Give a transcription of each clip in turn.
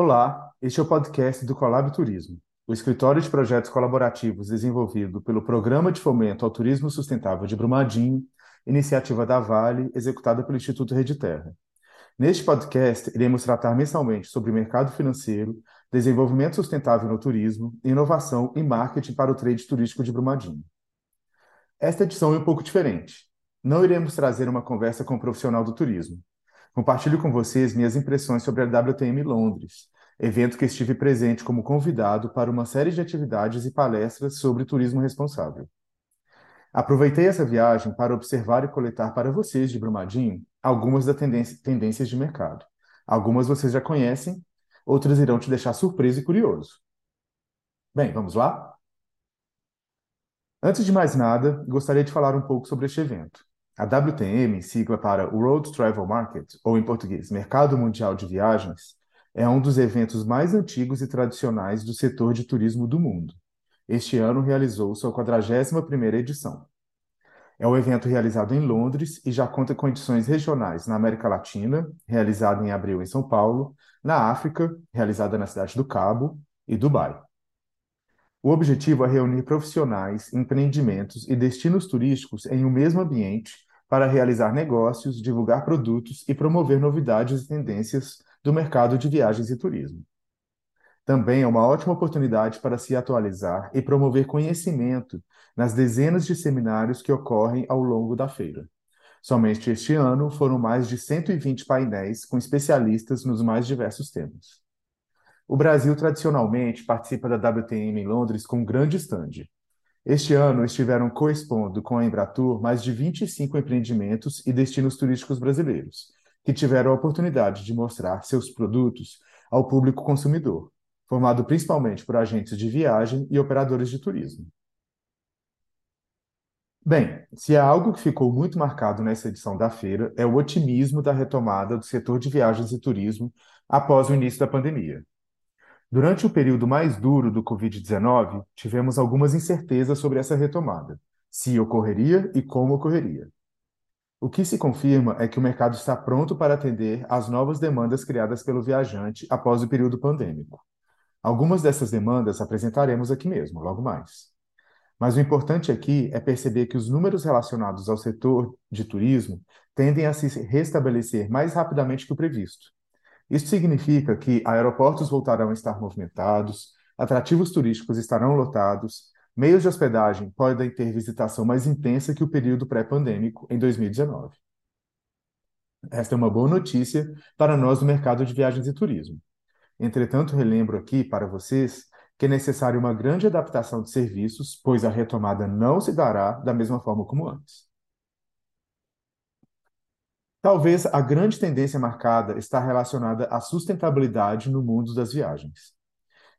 Olá, este é o podcast do Colab Turismo, o escritório de projetos colaborativos desenvolvido pelo Programa de Fomento ao Turismo Sustentável de Brumadinho, iniciativa da Vale, executada pelo Instituto Rede Terra. Neste podcast, iremos tratar mensalmente sobre mercado financeiro, desenvolvimento sustentável no turismo, inovação e marketing para o trade turístico de Brumadinho. Esta edição é um pouco diferente. Não iremos trazer uma conversa com um profissional do turismo, Compartilho com vocês minhas impressões sobre a WTM Londres, evento que estive presente como convidado para uma série de atividades e palestras sobre turismo responsável. Aproveitei essa viagem para observar e coletar para vocês de Brumadinho algumas das tendências de mercado. Algumas vocês já conhecem, outras irão te deixar surpreso e curioso. Bem, vamos lá? Antes de mais nada, gostaria de falar um pouco sobre este evento. A WTM, sigla para World Travel Market, ou em português, Mercado Mundial de Viagens, é um dos eventos mais antigos e tradicionais do setor de turismo do mundo. Este ano realizou sua 41ª edição. É um evento realizado em Londres e já conta com edições regionais na América Latina, realizada em abril em São Paulo, na África, realizada na cidade do Cabo, e Dubai. O objetivo é reunir profissionais, empreendimentos e destinos turísticos em um mesmo ambiente para realizar negócios, divulgar produtos e promover novidades e tendências do mercado de viagens e turismo. Também é uma ótima oportunidade para se atualizar e promover conhecimento nas dezenas de seminários que ocorrem ao longo da feira. Somente este ano foram mais de 120 painéis com especialistas nos mais diversos temas. O Brasil tradicionalmente participa da WTM em Londres com um grande estande. Este ano estiveram coexpondo com a Embratur mais de 25 empreendimentos e destinos turísticos brasileiros, que tiveram a oportunidade de mostrar seus produtos ao público consumidor, formado principalmente por agentes de viagem e operadores de turismo. Bem, se há algo que ficou muito marcado nessa edição da feira é o otimismo da retomada do setor de viagens e turismo após o início da pandemia. Durante o período mais duro do Covid-19, tivemos algumas incertezas sobre essa retomada, se ocorreria e como ocorreria. O que se confirma é que o mercado está pronto para atender às novas demandas criadas pelo viajante após o período pandêmico. Algumas dessas demandas apresentaremos aqui mesmo, logo mais. Mas o importante aqui é perceber que os números relacionados ao setor de turismo tendem a se restabelecer mais rapidamente que o previsto isso significa que aeroportos voltarão a estar movimentados, atrativos turísticos estarão lotados, meios de hospedagem podem ter visitação mais intensa que o período pré-pandêmico em 2019. Esta é uma boa notícia para nós do mercado de viagens e turismo. Entretanto, relembro aqui para vocês que é necessária uma grande adaptação de serviços, pois a retomada não se dará da mesma forma como antes. Talvez a grande tendência marcada está relacionada à sustentabilidade no mundo das viagens.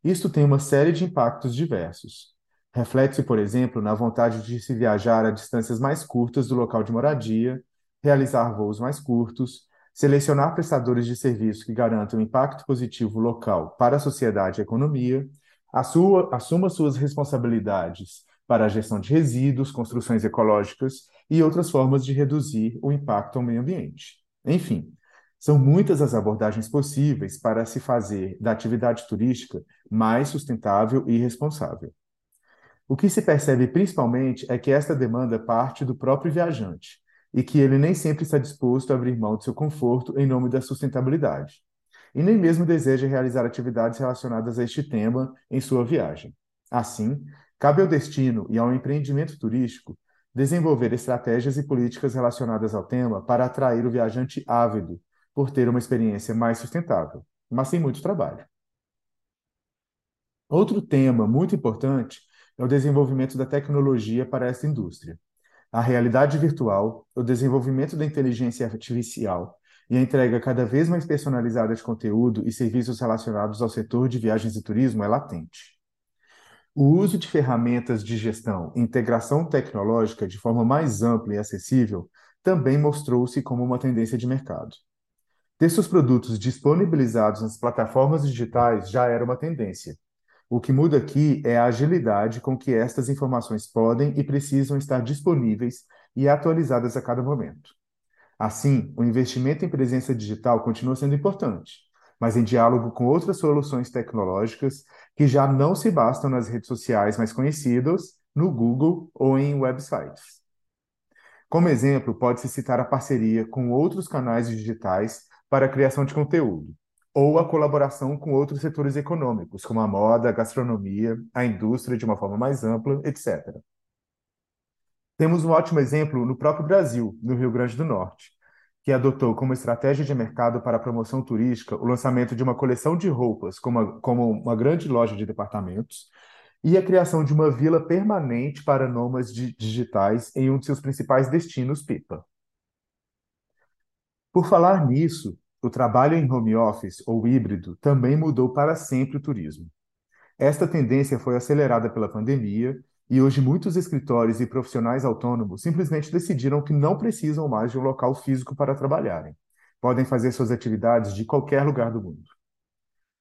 Isto tem uma série de impactos diversos. Reflete-se, por exemplo, na vontade de se viajar a distâncias mais curtas do local de moradia, realizar voos mais curtos, selecionar prestadores de serviço que garantam impacto positivo local para a sociedade e a economia, assuma suas responsabilidades para a gestão de resíduos, construções ecológicas e outras formas de reduzir o impacto ao meio ambiente. Enfim, são muitas as abordagens possíveis para se fazer da atividade turística mais sustentável e responsável. O que se percebe principalmente é que esta demanda parte do próprio viajante e que ele nem sempre está disposto a abrir mão de seu conforto em nome da sustentabilidade, e nem mesmo deseja realizar atividades relacionadas a este tema em sua viagem. Assim, Cabe ao destino e ao empreendimento turístico desenvolver estratégias e políticas relacionadas ao tema para atrair o viajante ávido por ter uma experiência mais sustentável, mas sem muito trabalho. Outro tema muito importante é o desenvolvimento da tecnologia para esta indústria. A realidade virtual, o desenvolvimento da inteligência artificial e a entrega cada vez mais personalizada de conteúdo e serviços relacionados ao setor de viagens e turismo é latente. O uso de ferramentas de gestão e integração tecnológica de forma mais ampla e acessível também mostrou-se como uma tendência de mercado. Ter seus produtos disponibilizados nas plataformas digitais já era uma tendência. O que muda aqui é a agilidade com que estas informações podem e precisam estar disponíveis e atualizadas a cada momento. Assim, o investimento em presença digital continua sendo importante, mas em diálogo com outras soluções tecnológicas que já não se bastam nas redes sociais mais conhecidas, no Google ou em websites. Como exemplo, pode-se citar a parceria com outros canais digitais para a criação de conteúdo, ou a colaboração com outros setores econômicos, como a moda, a gastronomia, a indústria de uma forma mais ampla, etc. Temos um ótimo exemplo no próprio Brasil, no Rio Grande do Norte, que adotou como estratégia de mercado para a promoção turística o lançamento de uma coleção de roupas como uma, como uma grande loja de departamentos e a criação de uma vila permanente para nômades digitais em um de seus principais destinos, Pipa. Por falar nisso, o trabalho em home office ou híbrido também mudou para sempre o turismo. Esta tendência foi acelerada pela pandemia e hoje muitos escritórios e profissionais autônomos simplesmente decidiram que não precisam mais de um local físico para trabalharem. Podem fazer suas atividades de qualquer lugar do mundo.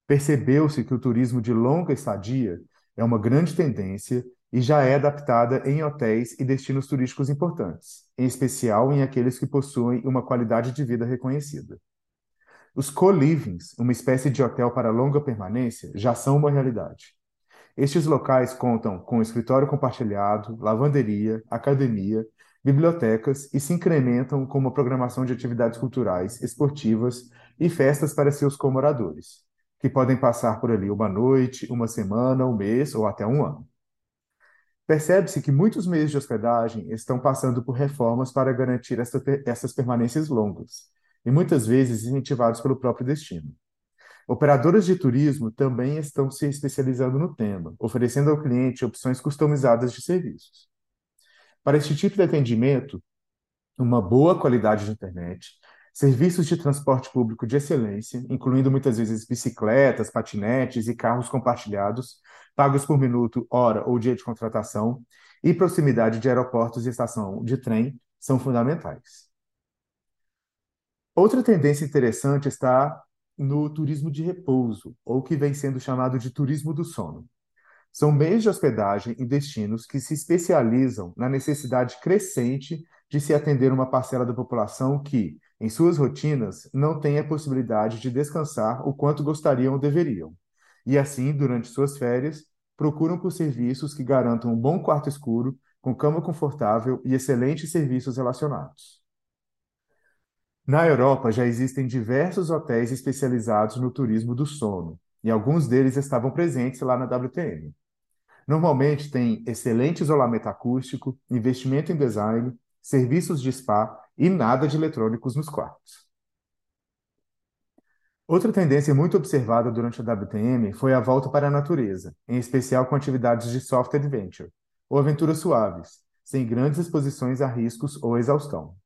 Percebeu-se que o turismo de longa estadia é uma grande tendência e já é adaptada em hotéis e destinos turísticos importantes, em especial em aqueles que possuem uma qualidade de vida reconhecida. Os co-livings, uma espécie de hotel para longa permanência, já são uma realidade. Estes locais contam com escritório compartilhado, lavanderia, academia, bibliotecas e se incrementam com uma programação de atividades culturais, esportivas e festas para seus comoradores, que podem passar por ali uma noite, uma semana, um mês ou até um ano. Percebe-se que muitos meios de hospedagem estão passando por reformas para garantir essa, essas permanências longas, e muitas vezes incentivados pelo próprio destino. Operadoras de turismo também estão se especializando no tema, oferecendo ao cliente opções customizadas de serviços. Para este tipo de atendimento, uma boa qualidade de internet, serviços de transporte público de excelência, incluindo muitas vezes bicicletas, patinetes e carros compartilhados, pagos por minuto, hora ou dia de contratação, e proximidade de aeroportos e estação de trem são fundamentais. Outra tendência interessante está no turismo de repouso, ou que vem sendo chamado de turismo do sono. São meios de hospedagem em destinos que se especializam na necessidade crescente de se atender uma parcela da população que, em suas rotinas, não tem a possibilidade de descansar o quanto gostariam ou deveriam. E assim, durante suas férias, procuram por serviços que garantam um bom quarto escuro, com cama confortável e excelentes serviços relacionados. Na Europa já existem diversos hotéis especializados no turismo do sono, e alguns deles estavam presentes lá na WTM. Normalmente tem excelente isolamento acústico, investimento em design, serviços de spa e nada de eletrônicos nos quartos. Outra tendência muito observada durante a WTM foi a volta para a natureza, em especial com atividades de soft adventure, ou aventuras suaves, sem grandes exposições a riscos ou exaustão.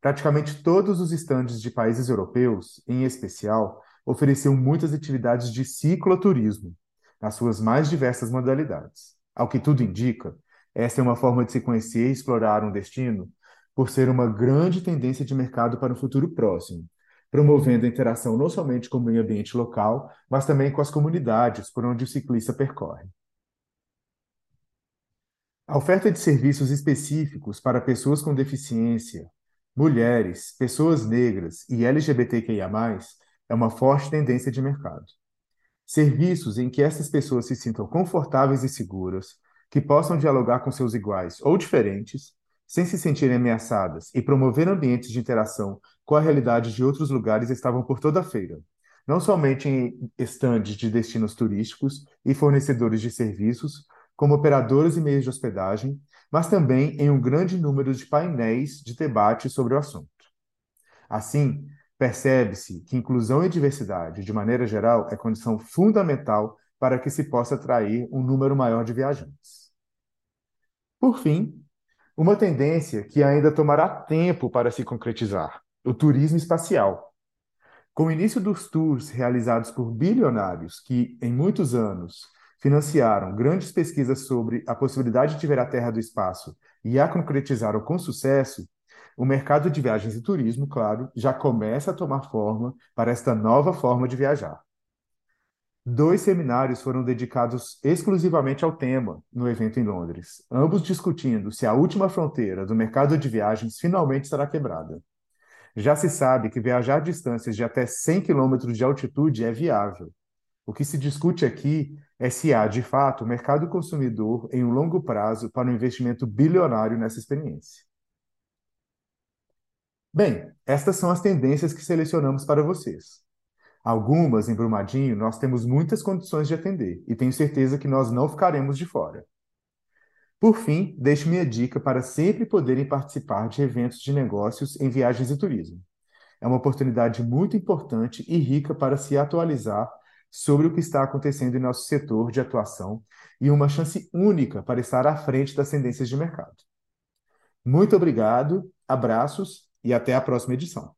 Praticamente todos os estandes de países europeus, em especial, ofereciam muitas atividades de cicloturismo, nas suas mais diversas modalidades. Ao que tudo indica, essa é uma forma de se conhecer e explorar um destino por ser uma grande tendência de mercado para o futuro próximo, promovendo a interação não somente com o meio ambiente local, mas também com as comunidades por onde o ciclista percorre. A oferta de serviços específicos para pessoas com deficiência, mulheres, pessoas negras e LGBTQIA+, é uma forte tendência de mercado. Serviços em que essas pessoas se sintam confortáveis e seguras, que possam dialogar com seus iguais ou diferentes, sem se sentirem ameaçadas e promover ambientes de interação com a realidade de outros lugares estavam por toda a feira, não somente em estandes de destinos turísticos e fornecedores de serviços, como operadores e meios de hospedagem, mas também em um grande número de painéis de debate sobre o assunto. Assim, percebe-se que inclusão e diversidade, de maneira geral, é condição fundamental para que se possa atrair um número maior de viajantes. Por fim, uma tendência que ainda tomará tempo para se concretizar: o turismo espacial. Com o início dos tours realizados por bilionários que, em muitos anos, financiaram grandes pesquisas sobre a possibilidade de ver a Terra do espaço e a concretizaram com sucesso, o mercado de viagens e turismo, claro, já começa a tomar forma para esta nova forma de viajar. Dois seminários foram dedicados exclusivamente ao tema no evento em Londres, ambos discutindo se a última fronteira do mercado de viagens finalmente será quebrada. Já se sabe que viajar distâncias de até 100 km de altitude é viável. O que se discute aqui se há, de fato, mercado consumidor em um longo prazo para um investimento bilionário nessa experiência. Bem, estas são as tendências que selecionamos para vocês. Algumas, em Brumadinho, nós temos muitas condições de atender e tenho certeza que nós não ficaremos de fora. Por fim, deixo minha dica para sempre poderem participar de eventos de negócios em viagens e turismo. É uma oportunidade muito importante e rica para se atualizar sobre o que está acontecendo em nosso setor de atuação e uma chance única para estar à frente das tendências de mercado. Muito obrigado, abraços e até a próxima edição.